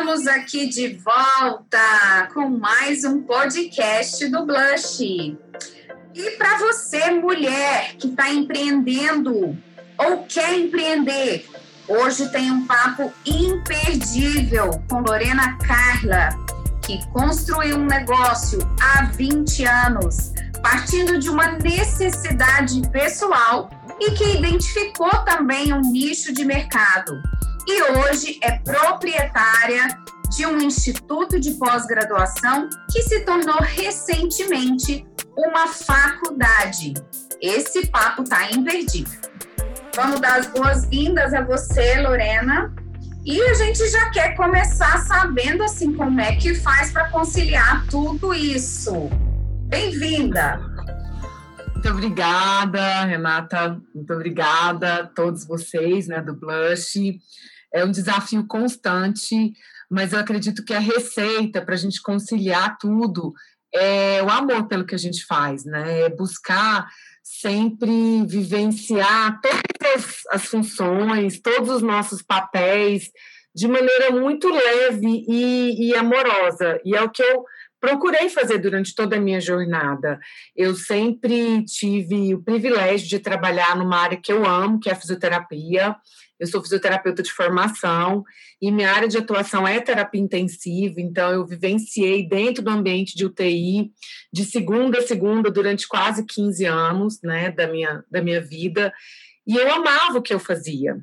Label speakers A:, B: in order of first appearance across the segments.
A: Estamos aqui de volta com mais um podcast do Blush. E para você, mulher que está empreendendo ou quer empreender, hoje tem um papo imperdível com Lorena Carla, que construiu um negócio há 20 anos, partindo de uma necessidade pessoal e que identificou também um nicho de mercado e hoje é proprietária de um instituto de pós-graduação que se tornou recentemente uma faculdade. Esse papo tá imperdível. Vamos dar as boas-vindas a você, Lorena. E a gente já quer começar sabendo assim como é que faz para conciliar tudo isso. Bem-vinda.
B: Muito obrigada, Renata. Muito obrigada a todos vocês, né, do Blush é um desafio constante, mas eu acredito que a receita para a gente conciliar tudo é o amor pelo que a gente faz, né? É buscar sempre vivenciar todas as funções, todos os nossos papéis de maneira muito leve e, e amorosa. E é o que eu procurei fazer durante toda a minha jornada. Eu sempre tive o privilégio de trabalhar numa área que eu amo, que é a fisioterapia. Eu sou fisioterapeuta de formação e minha área de atuação é terapia intensiva, então eu vivenciei dentro do ambiente de UTI de segunda a segunda durante quase 15 anos, né, da minha da minha vida, e eu amava o que eu fazia.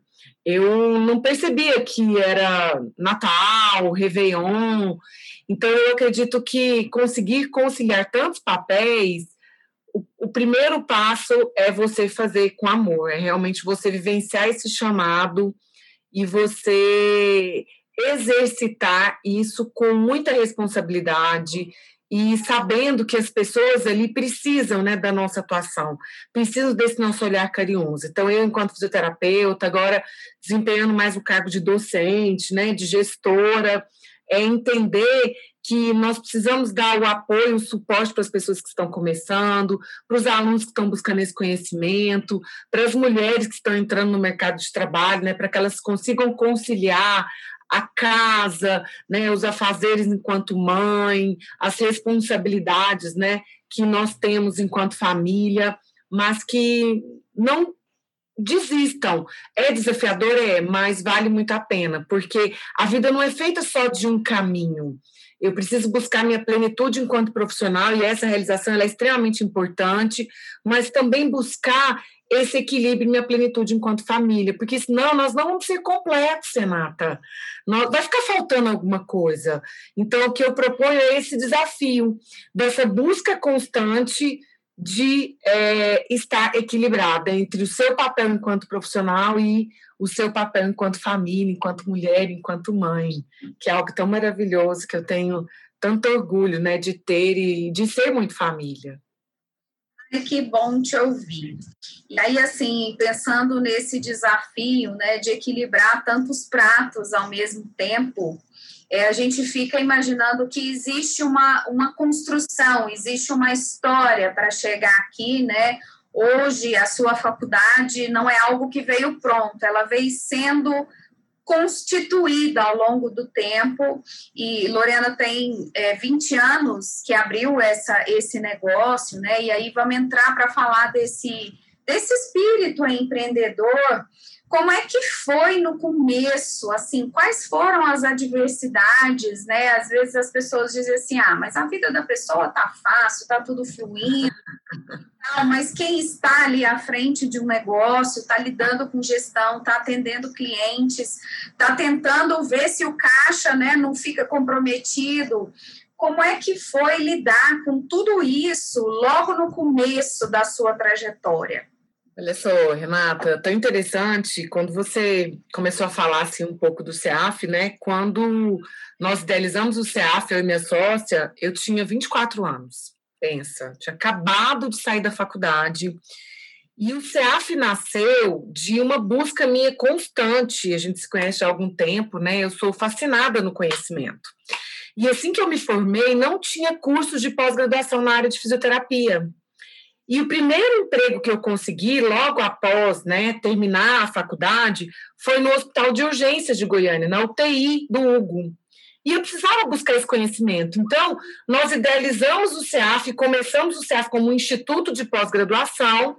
B: Eu não percebia que era Natal, Réveillon. Então, eu acredito que conseguir conciliar tantos papéis o, o primeiro passo é você fazer com amor, é realmente você vivenciar esse chamado e você exercitar isso com muita responsabilidade e sabendo que as pessoas ali precisam né, da nossa atuação, precisam desse nosso olhar carinhoso. Então, eu, enquanto fisioterapeuta, agora desempenhando mais o cargo de docente, né, de gestora, é entender que nós precisamos dar o apoio, o suporte para as pessoas que estão começando, para os alunos que estão buscando esse conhecimento, para as mulheres que estão entrando no mercado de trabalho, né, para que elas consigam conciliar a casa, né, os afazeres enquanto mãe, as responsabilidades, né, que nós temos enquanto família, mas que não desistam. É desafiador, é, mas vale muito a pena, porque a vida não é feita só de um caminho. Eu preciso buscar minha plenitude enquanto profissional e essa realização é extremamente importante, mas também buscar esse equilíbrio, minha plenitude enquanto família, porque senão nós não vamos ser completos, Renata. Vai ficar faltando alguma coisa. Então, o que eu proponho é esse desafio dessa busca constante de é, estar equilibrada entre o seu papel enquanto profissional e o seu papel enquanto família, enquanto mulher, enquanto mãe, que é algo tão maravilhoso que eu tenho tanto orgulho né, de ter e de ser muito família.
A: Que bom te ouvir. E aí, assim, pensando nesse desafio né, de equilibrar tantos pratos ao mesmo tempo, é, a gente fica imaginando que existe uma, uma construção, existe uma história para chegar aqui, né? Hoje, a sua faculdade não é algo que veio pronto, ela veio sendo constituída ao longo do tempo, e Lorena tem é, 20 anos que abriu essa, esse negócio, né? E aí vamos entrar para falar desse, desse espírito empreendedor como é que foi no começo? Assim, quais foram as adversidades, né? Às vezes as pessoas dizem assim: "Ah, mas a vida da pessoa tá fácil, tá tudo fluindo". Não, mas quem está ali à frente de um negócio, está lidando com gestão, está atendendo clientes, está tentando ver se o caixa, né, não fica comprometido. Como é que foi lidar com tudo isso logo no começo da sua trajetória?
B: Olha só, Renata, tão interessante quando você começou a falar assim, um pouco do CEAF, né? Quando nós idealizamos o CEAF, eu e minha sócia, eu tinha 24 anos. Pensa, tinha acabado de sair da faculdade. E o CEAF nasceu de uma busca minha constante. A gente se conhece há algum tempo, né? Eu sou fascinada no conhecimento. E assim que eu me formei, não tinha cursos de pós-graduação na área de fisioterapia. E o primeiro emprego que eu consegui, logo após né, terminar a faculdade, foi no Hospital de Urgências de Goiânia, na UTI do Hugo. E eu precisava buscar esse conhecimento. Então, nós idealizamos o CEAF, começamos o CEAF como um instituto de pós-graduação,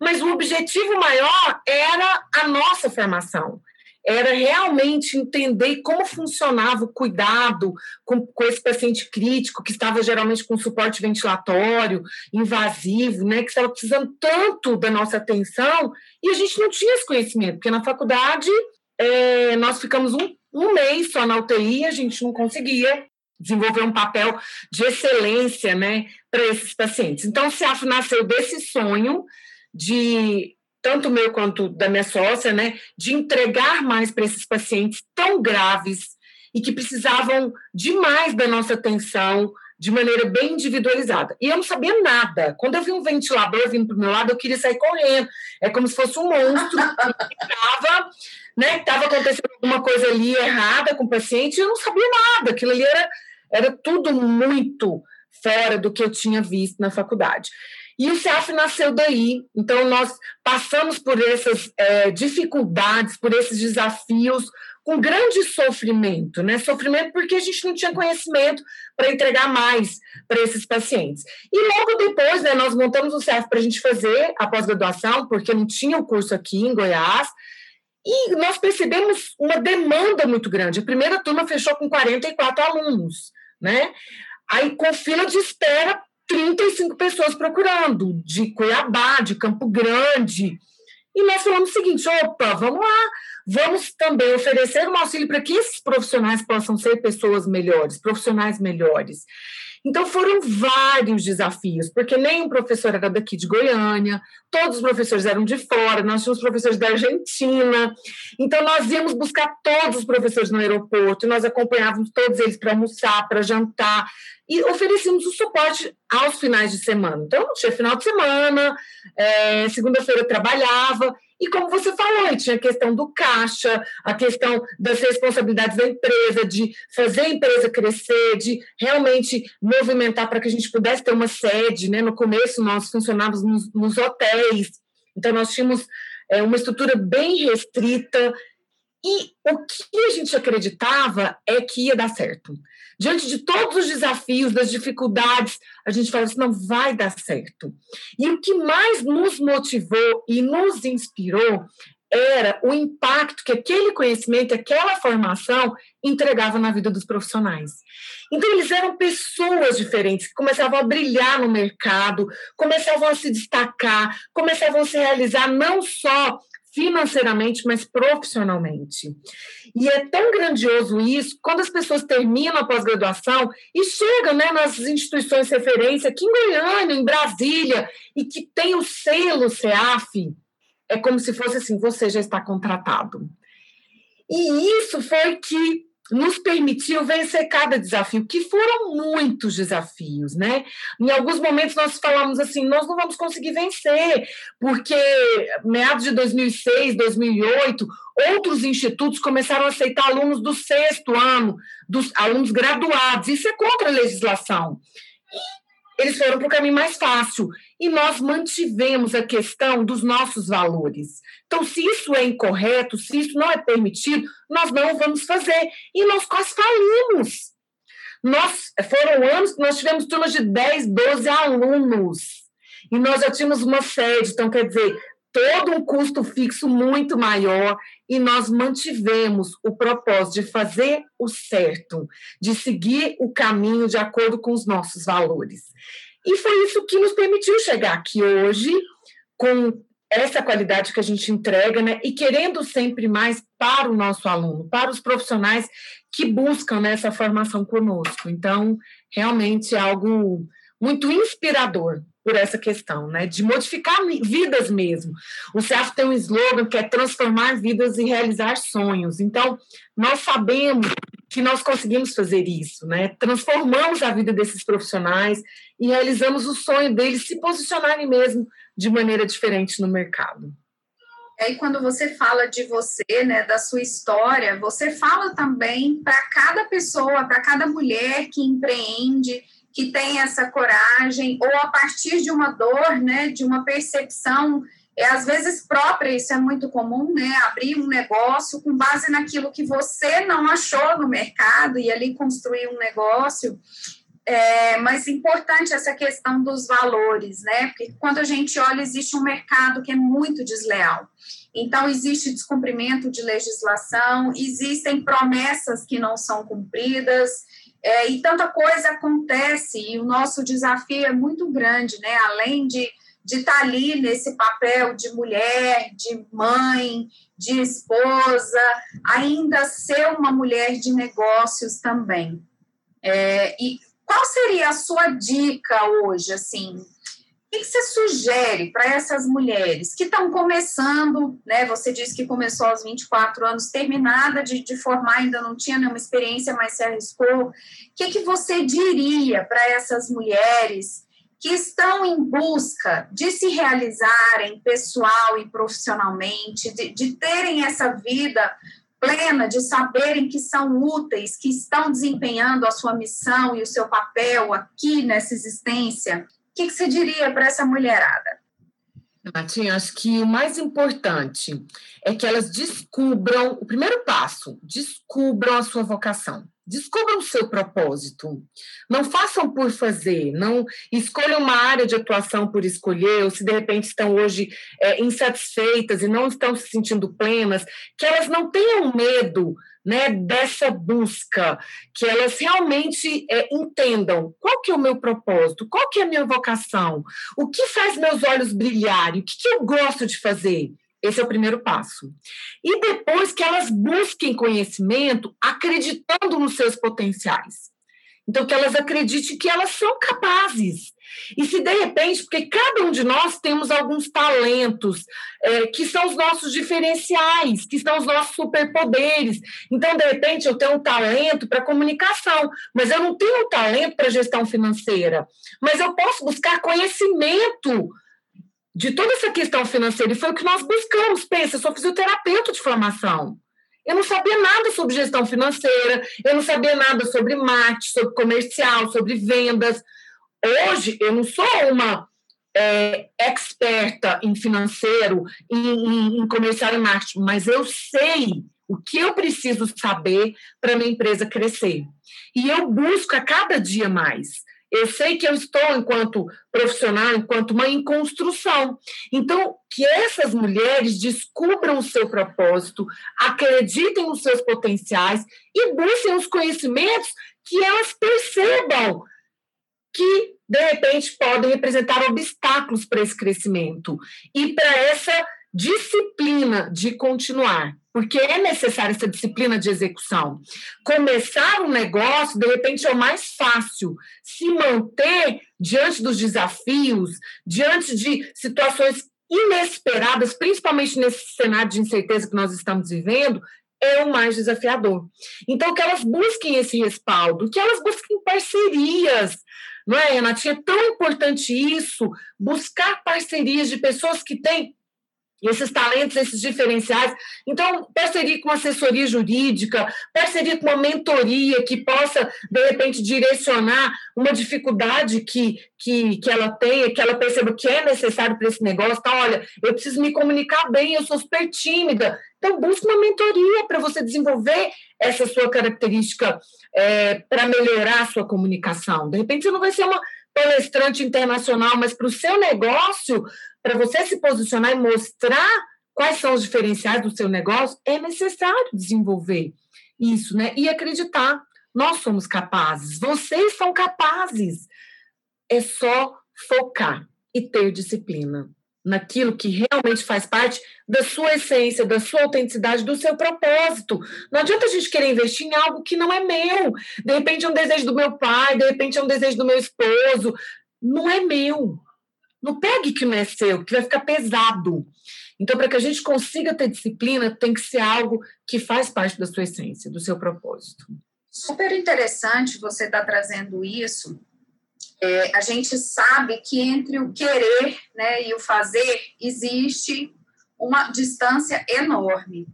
B: mas o objetivo maior era a nossa formação era realmente entender como funcionava o cuidado com, com, esse paciente crítico, que estava geralmente com suporte ventilatório, invasivo, né, que estava precisando tanto da nossa atenção, e a gente não tinha esse conhecimento, porque na faculdade é, nós ficamos um, um mês só na UTI, a gente não conseguia desenvolver um papel de excelência né, para esses pacientes. Então, o CIAF nasceu desse sonho de tanto meu quanto da minha sócia, né, de entregar mais para esses pacientes tão graves e que precisavam demais da nossa atenção de maneira bem individualizada. E eu não sabia nada. Quando eu vi um ventilador vindo para o meu lado, eu queria sair correndo. É como se fosse um monstro que estava né, acontecendo alguma coisa ali errada com o paciente, e eu não sabia nada. Aquilo ali era, era tudo muito fora do que eu tinha visto na faculdade. E o CEAF nasceu daí. Então, nós passamos por essas é, dificuldades, por esses desafios, com grande sofrimento, né? Sofrimento porque a gente não tinha conhecimento para entregar mais para esses pacientes. E logo depois, né, nós montamos o CEAF para a gente fazer a pós-graduação, porque não tinha o curso aqui em Goiás, e nós percebemos uma demanda muito grande. A primeira turma fechou com 44 alunos, né? Aí, com fila de espera 35 pessoas procurando, de Cuiabá, de Campo Grande. E nós falamos o seguinte: opa, vamos lá, vamos também oferecer um auxílio para que esses profissionais possam ser pessoas melhores, profissionais melhores. Então foram vários desafios, porque nenhum professor era daqui de Goiânia, todos os professores eram de fora, nós tínhamos professores da Argentina. Então nós íamos buscar todos os professores no aeroporto, nós acompanhávamos todos eles para almoçar, para jantar e oferecíamos o suporte aos finais de semana. Então tinha final de semana, é, segunda-feira trabalhava e como você falou, tinha a questão do caixa, a questão das responsabilidades da empresa, de fazer a empresa crescer, de realmente movimentar para que a gente pudesse ter uma sede. Né? No começo, nós funcionávamos nos, nos hotéis, então nós tínhamos é, uma estrutura bem restrita. E o que a gente acreditava é que ia dar certo diante de todos os desafios, das dificuldades, a gente fala assim, não vai dar certo. E o que mais nos motivou e nos inspirou era o impacto que aquele conhecimento, aquela formação entregava na vida dos profissionais. Então, eles eram pessoas diferentes, que começavam a brilhar no mercado, começavam a se destacar, começavam a se realizar não só financeiramente, mas profissionalmente. E é tão grandioso isso, quando as pessoas terminam a pós-graduação e chegam né, nas instituições de referência, aqui em Goiânia, em Brasília, e que tem o selo CEAF, é como se fosse assim: você já está contratado. E isso foi que nos permitiu vencer cada desafio, que foram muitos desafios, né? Em alguns momentos nós falamos assim, nós não vamos conseguir vencer, porque meados de 2006, 2008, outros institutos começaram a aceitar alunos do sexto ano, dos alunos graduados. Isso é contra a legislação eles foram para o caminho mais fácil. E nós mantivemos a questão dos nossos valores. Então, se isso é incorreto, se isso não é permitido, nós não vamos fazer. E nós quase falimos. Nós, foram anos que nós tivemos turmas de 10, 12 alunos. E nós já tínhamos uma sede, então, quer dizer, todo um custo fixo muito maior e nós mantivemos o propósito de fazer o certo, de seguir o caminho de acordo com os nossos valores. E foi isso que nos permitiu chegar aqui hoje com essa qualidade que a gente entrega, né? E querendo sempre mais para o nosso aluno, para os profissionais que buscam né, formação conosco. Então, realmente é algo muito inspirador por essa questão, né, de modificar vidas mesmo. O CEAF tem um slogan que é transformar vidas e realizar sonhos. Então, nós sabemos que nós conseguimos fazer isso, né? Transformamos a vida desses profissionais e realizamos o sonho deles se posicionarem mesmo de maneira diferente no mercado.
A: E aí, quando você fala de você, né, da sua história, você fala também para cada pessoa, para cada mulher que empreende, que tem essa coragem, ou a partir de uma dor, né, de uma percepção é às vezes própria, isso é muito comum, né? Abrir um negócio com base naquilo que você não achou no mercado e ali construir um negócio. É, mas importante essa questão dos valores, né? Porque quando a gente olha, existe um mercado que é muito desleal. Então, existe descumprimento de legislação, existem promessas que não são cumpridas, é, e tanta coisa acontece, e o nosso desafio é muito grande, né? Além de de estar tá ali nesse papel de mulher, de mãe, de esposa, ainda ser uma mulher de negócios também. É, e qual seria a sua dica hoje, assim? O que você sugere para essas mulheres que estão começando, né? Você disse que começou aos 24 anos, terminada de, de formar, ainda não tinha nenhuma experiência, mas se arriscou. O que, que você diria para essas mulheres que estão em busca de se realizarem pessoal e profissionalmente, de, de terem essa vida plena, de saberem que são úteis, que estão desempenhando a sua missão e o seu papel aqui nessa existência, o que, que você diria para essa mulherada?
B: Natinha, acho que o mais importante é que elas descubram, o primeiro passo, descubram a sua vocação. Descubram o seu propósito. Não façam por fazer, não escolham uma área de atuação por escolher, ou se de repente estão hoje é, insatisfeitas e não estão se sentindo plenas, que elas não tenham medo né, dessa busca, que elas realmente é, entendam qual que é o meu propósito, qual que é a minha vocação, o que faz meus olhos brilharem, o que, que eu gosto de fazer. Esse é o primeiro passo. E depois que elas busquem conhecimento acreditando nos seus potenciais. Então, que elas acreditem que elas são capazes. E se de repente, porque cada um de nós temos alguns talentos é, que são os nossos diferenciais, que são os nossos superpoderes. Então, de repente, eu tenho um talento para comunicação, mas eu não tenho um talento para gestão financeira. Mas eu posso buscar conhecimento de toda essa questão financeira, e foi o que nós buscamos. Pensa, eu sou fisioterapeuta de formação. Eu não sabia nada sobre gestão financeira, eu não sabia nada sobre marketing, sobre comercial, sobre vendas. Hoje, eu não sou uma é, experta em financeiro, em, em, em comercial e marketing, mas eu sei o que eu preciso saber para minha empresa crescer. E eu busco a cada dia mais. Eu sei que eu estou, enquanto profissional, enquanto mãe, em construção. Então, que essas mulheres descubram o seu propósito, acreditem nos seus potenciais e busquem os conhecimentos que elas percebam que, de repente, podem representar obstáculos para esse crescimento e para essa disciplina de continuar porque é necessária essa disciplina de execução. Começar um negócio, de repente, é o mais fácil. Se manter diante dos desafios, diante de situações inesperadas, principalmente nesse cenário de incerteza que nós estamos vivendo, é o mais desafiador. Então, que elas busquem esse respaldo, que elas busquem parcerias. Não é, Renatinha? É tão importante isso, buscar parcerias de pessoas que têm esses talentos, esses diferenciais. Então, parceria com assessoria jurídica, parceria com uma mentoria que possa, de repente, direcionar uma dificuldade que, que, que ela tenha, que ela perceba que é necessário para esse negócio. Tá, olha, eu preciso me comunicar bem, eu sou super tímida. Então, busque uma mentoria para você desenvolver essa sua característica é, para melhorar a sua comunicação. De repente, você não vai ser uma palestrante internacional, mas para o seu negócio, para você se posicionar e mostrar quais são os diferenciais do seu negócio, é necessário desenvolver isso, né? E acreditar. Nós somos capazes, vocês são capazes. É só focar e ter disciplina naquilo que realmente faz parte da sua essência, da sua autenticidade, do seu propósito. Não adianta a gente querer investir em algo que não é meu. De repente é um desejo do meu pai, de repente é um desejo do meu esposo. Não é meu. Não pegue que não é seu, que vai ficar pesado. Então, para que a gente consiga ter disciplina, tem que ser algo que faz parte da sua essência, do seu propósito.
A: Super interessante você estar tá trazendo isso. É, a gente sabe que entre o querer né, e o fazer existe uma distância enorme.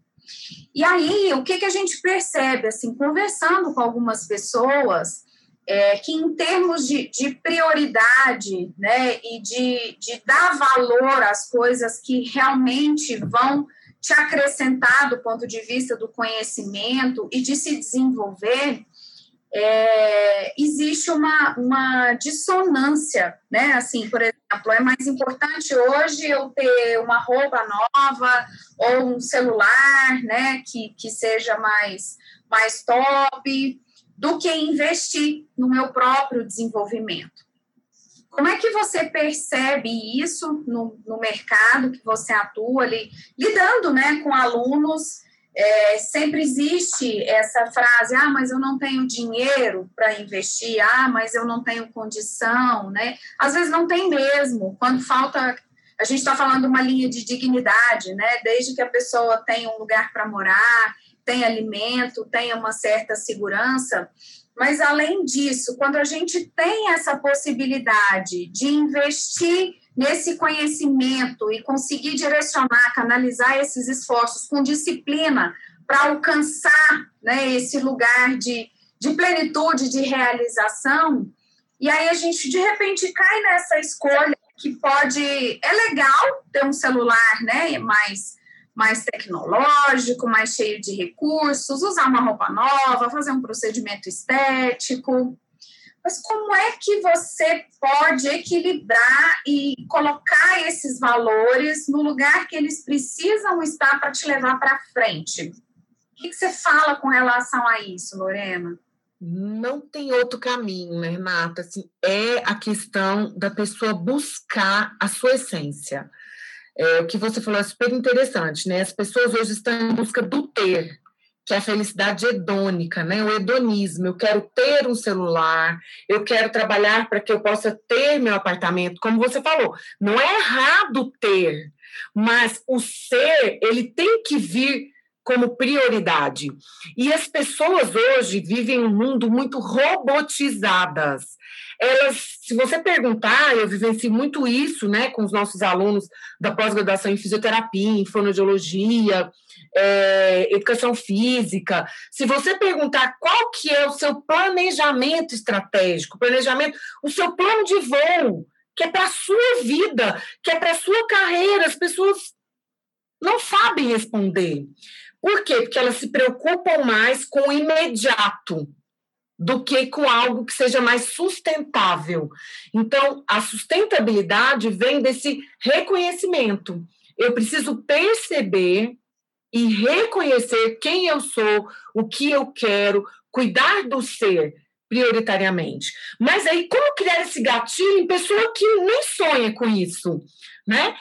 A: E aí, o que, que a gente percebe, assim, conversando com algumas pessoas, é, que em termos de, de prioridade, né, e de, de dar valor às coisas que realmente vão te acrescentar do ponto de vista do conhecimento e de se desenvolver, é, existe uma, uma dissonância, né? Assim, por exemplo, é mais importante hoje eu ter uma roupa nova ou um celular, né? Que, que seja mais, mais top do que investir no meu próprio desenvolvimento. Como é que você percebe isso no, no mercado que você atua ali, lidando né, com alunos é, sempre existe essa frase, ah, mas eu não tenho dinheiro para investir, ah, mas eu não tenho condição, né? Às vezes não tem mesmo, quando falta, a gente está falando uma linha de dignidade, né? Desde que a pessoa tenha um lugar para morar, tenha alimento, tenha uma certa segurança, mas além disso, quando a gente tem essa possibilidade de investir nesse conhecimento e conseguir direcionar, canalizar esses esforços com disciplina para alcançar né, esse lugar de, de plenitude, de realização, e aí a gente de repente cai nessa escolha que pode é legal ter um celular, né, mais mais tecnológico, mais cheio de recursos, usar uma roupa nova, fazer um procedimento estético, mas como é que você pode equilibrar e colocar esses valores no lugar que eles precisam estar para te levar para frente? O que, você fala com relação a isso, Lorena?
B: Não tem outro caminho, Renata? Assim, é a questão da pessoa buscar a sua essência. É, o que você falou é super interessante, né? As pessoas hoje estão em busca do ter, que é a felicidade hedônica, né? O hedonismo. Eu quero ter um celular, eu quero trabalhar para que eu possa ter meu apartamento. Como você falou, não é errado ter, mas o ser, ele tem que vir como prioridade. E as pessoas hoje vivem um mundo muito robotizadas. Elas, se você perguntar, eu vivencio muito isso, né, com os nossos alunos da pós-graduação em fisioterapia, em fonoaudiologia, é, educação física. Se você perguntar qual que é o seu planejamento estratégico, planejamento, o seu plano de voo, que é para a sua vida, que é para a sua carreira, as pessoas não sabem responder. Por quê? Porque elas se preocupam mais com o imediato do que com algo que seja mais sustentável. Então, a sustentabilidade vem desse reconhecimento. Eu preciso perceber e reconhecer quem eu sou, o que eu quero, cuidar do ser prioritariamente. Mas aí, como criar esse gatilho em pessoa que nem sonha com isso, né?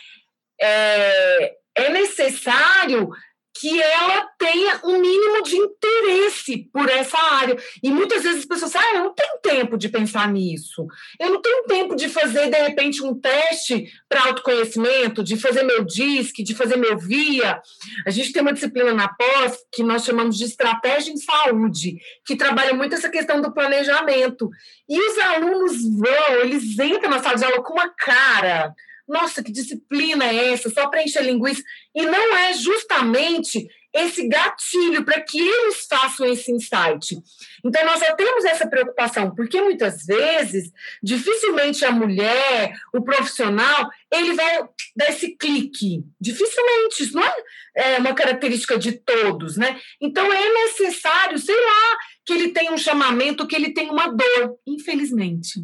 B: É, é necessário que ela tenha um mínimo de interesse por essa área. E muitas vezes as pessoas falam, ah, eu não tenho tempo de pensar nisso. Eu não tenho tempo de fazer, de repente, um teste para autoconhecimento, de fazer meu DISC, de fazer meu VIA. A gente tem uma disciplina na pós que nós chamamos de estratégia em saúde, que trabalha muito essa questão do planejamento. E os alunos vão, eles entram na sala de aula com uma cara nossa, que disciplina é essa? Só para encher linguiça. E não é justamente esse gatilho para que eles façam esse insight. Então, nós já temos essa preocupação, porque muitas vezes, dificilmente a mulher, o profissional, ele vai dar esse clique. Dificilmente, isso não é, é uma característica de todos, né? Então, é necessário, sei lá, que ele tenha um chamamento, que ele tenha uma dor, infelizmente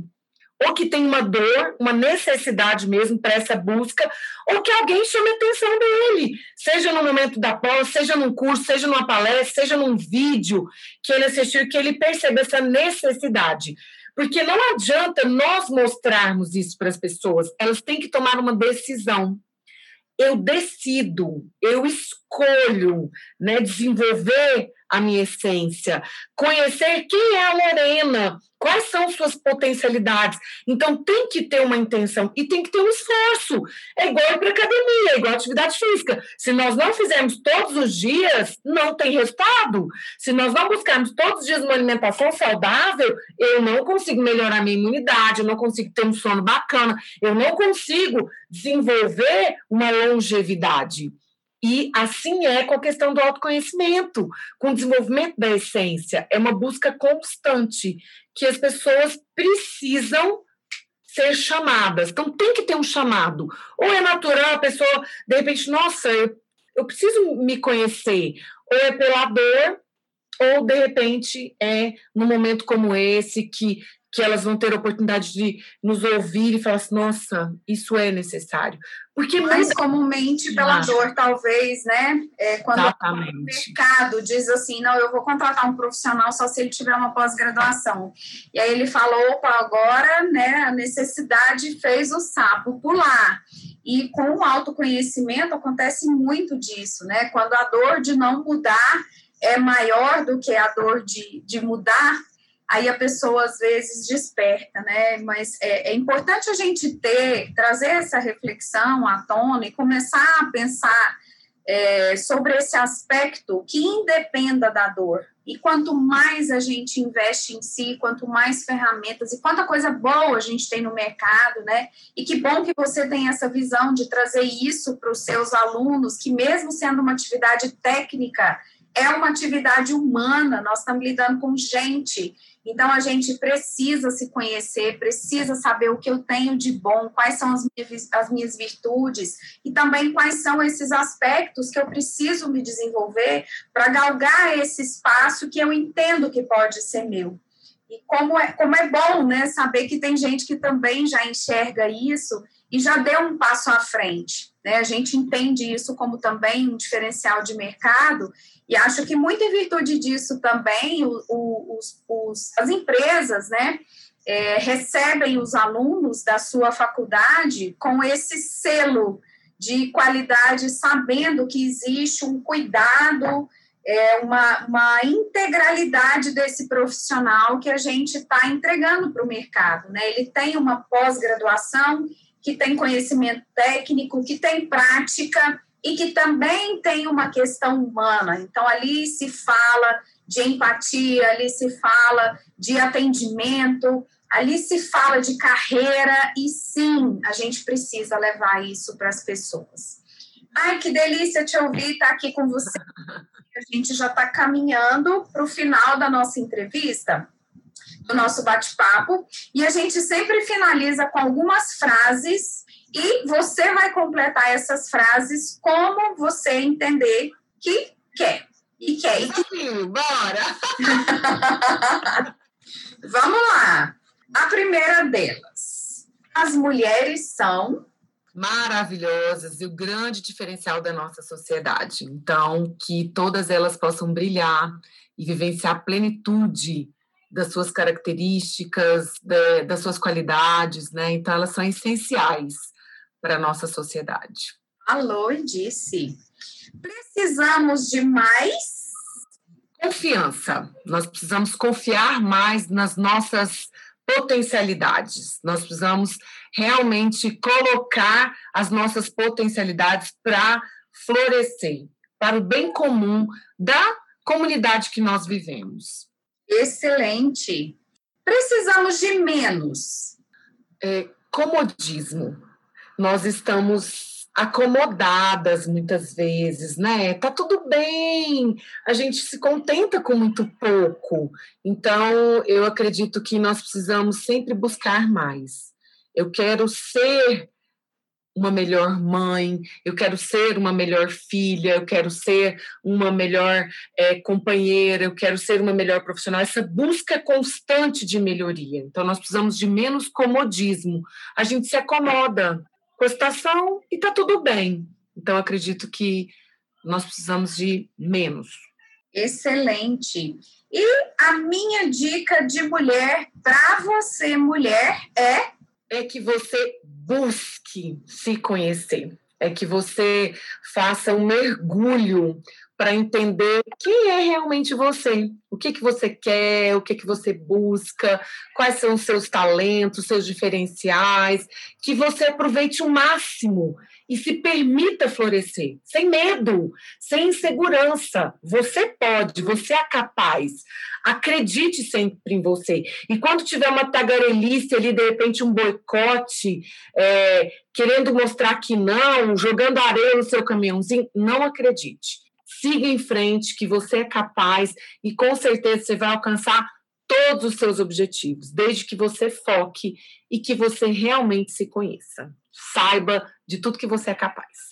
B: ou que tem uma dor, uma necessidade mesmo para essa busca, ou que alguém chame a atenção dele, seja no momento da pós, seja num curso, seja numa palestra, seja num vídeo que ele assistiu, que ele perceba essa necessidade. Porque não adianta nós mostrarmos isso para as pessoas, elas têm que tomar uma decisão. Eu decido, eu escolho né, desenvolver a minha essência, conhecer quem é a Lorena, quais são suas potencialidades. Então tem que ter uma intenção e tem que ter um esforço. É igual para academia, é igual atividade física. Se nós não fizermos todos os dias, não tem resultado. Se nós não buscarmos todos os dias uma alimentação saudável, eu não consigo melhorar minha imunidade, eu não consigo ter um sono bacana, eu não consigo desenvolver uma longevidade. E assim é com a questão do autoconhecimento, com o desenvolvimento da essência. É uma busca constante que as pessoas precisam ser chamadas. Então, tem que ter um chamado. Ou é natural a pessoa, de repente, nossa, eu, eu preciso me conhecer. Ou é pela dor, ou de repente é num momento como esse que que elas vão ter a oportunidade de nos ouvir e falar assim, nossa, isso é necessário. Porque
A: mais muda... comumente pela ah. dor, talvez, né? É, quando
B: Exatamente.
A: o mercado diz assim, não, eu vou contratar um profissional só se ele tiver uma pós-graduação. E aí ele falou, opa, agora, né, a necessidade fez o sapo pular. E com o autoconhecimento acontece muito disso, né? Quando a dor de não mudar é maior do que a dor de, de mudar, aí a pessoa às vezes desperta, né? Mas é, é, importante a gente ter, trazer essa reflexão à tona e começar a pensar é, sobre esse aspecto que independa da dor. E quanto mais a gente investe em si, quanto mais ferramentas e quanta coisa boa a gente tem no mercado, né? E que bom que você tem essa visão de trazer isso para os seus alunos, que mesmo sendo uma atividade técnica, é uma atividade humana, nós estamos lidando com gente. Então, a gente precisa se conhecer, precisa saber o que eu tenho de bom, quais são as minhas, as minhas virtudes e também quais são esses aspectos que eu preciso me desenvolver para galgar esse espaço que eu entendo que pode ser meu. E como é, como é bom né, saber que tem gente que também já enxerga isso e já deu um passo à frente. Né? A gente entende isso como também um diferencial de mercado e acho que muito em virtude disso também o, o, os, os, as empresas, né, é, recebem os alunos da sua faculdade com esse selo de qualidade, sabendo que existe um cuidado, é, uma, uma integralidade desse profissional que a gente está entregando para o mercado. Né? Ele tem uma pós-graduação, que tem conhecimento técnico, que tem prática, e que também tem uma questão humana. Então, ali se fala de empatia, ali se fala de atendimento, ali se fala de carreira, e sim, a gente precisa levar isso para as pessoas. Ai, que delícia te ouvir, estar tá aqui com você. A gente já está caminhando para o final da nossa entrevista, do nosso bate-papo, e a gente sempre finaliza com algumas frases e você vai completar essas frases como você entender que quer. E quer. E que...
B: Bora!
A: Vamos lá. A primeira delas. As mulheres são
B: maravilhosas e o grande diferencial da nossa sociedade. Então, que todas elas possam brilhar e vivenciar a plenitude das suas características, de, das suas qualidades, né? Então, elas são essenciais para a nossa sociedade.
A: Alô, disse. Precisamos de mais
B: confiança. Nós precisamos confiar mais nas nossas potencialidades. Nós precisamos realmente colocar as nossas potencialidades para florescer, para o bem comum da comunidade que nós vivemos.
A: Excelente. Precisamos de menos.
B: É, comodismo nós estamos acomodadas muitas vezes, né? Tá tudo bem, a gente se contenta com muito pouco. Então, eu acredito que nós precisamos sempre buscar mais. Eu quero ser uma melhor mãe, eu quero ser uma melhor filha, eu quero ser uma melhor é, companheira, eu quero ser uma melhor profissional. Essa busca constante de melhoria. Então, nós precisamos de menos comodismo. A gente se acomoda com a situação e está tudo bem. Então, acredito que nós precisamos de menos.
A: Excelente. E a minha dica de mulher para você, mulher, é?
B: É que você busque se conhecer. É que você faça um mergulho para entender quem é realmente você, o que, que você quer, o que, que você busca, quais são os seus talentos, seus diferenciais, que você aproveite o máximo e se permita florescer, sem medo, sem insegurança. Você pode, você é capaz. Acredite sempre em você. E quando tiver uma tagarelice ali, de repente um boicote, é, querendo mostrar que não, jogando areia no seu caminhãozinho, não acredite. Siga em frente, que você é capaz e com certeza você vai alcançar todos os seus objetivos, desde que você foque e que você realmente se conheça. Saiba de tudo que você é capaz.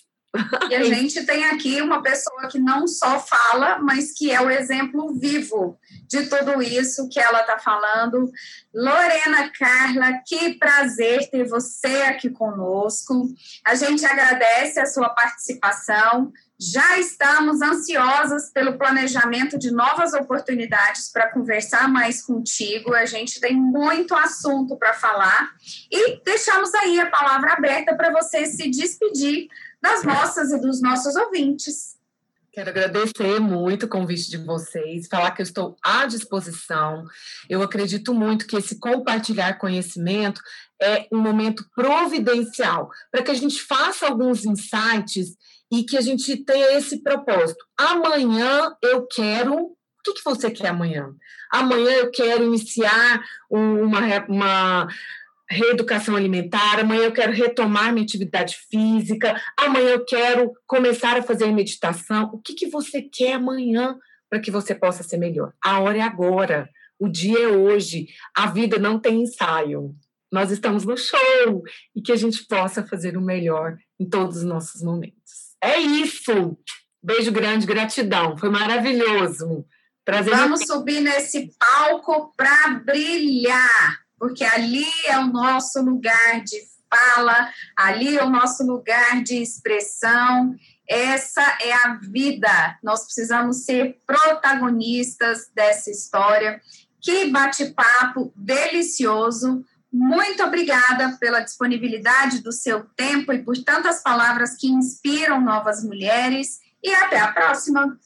A: E a gente tem aqui uma pessoa que não só fala, mas que é o exemplo vivo de tudo isso que ela está falando. Lorena Carla, que prazer ter você aqui conosco. A gente agradece a sua participação. Já estamos ansiosas pelo planejamento de novas oportunidades para conversar mais contigo. A gente tem muito assunto para falar e deixamos aí a palavra aberta para você se despedir das nossas e dos nossos ouvintes.
B: Quero agradecer muito o convite de vocês, falar que eu estou à disposição. Eu acredito muito que esse compartilhar conhecimento é um momento providencial para que a gente faça alguns insights e que a gente tenha esse propósito. Amanhã eu quero. O que, que você quer amanhã? Amanhã eu quero iniciar uma, uma reeducação alimentar, amanhã eu quero retomar minha atividade física, amanhã eu quero começar a fazer meditação. O que, que você quer amanhã para que você possa ser melhor? A hora é agora, o dia é hoje, a vida não tem ensaio. Nós estamos no show e que a gente possa fazer o melhor em todos os nossos momentos. É isso! Beijo grande, gratidão, foi maravilhoso.
A: Prazer Vamos subir nesse palco para brilhar porque ali é o nosso lugar de fala, ali é o nosso lugar de expressão. Essa é a vida. Nós precisamos ser protagonistas dessa história. Que bate-papo delicioso. Muito obrigada pela disponibilidade do seu tempo e por tantas palavras que inspiram novas mulheres. E até a próxima!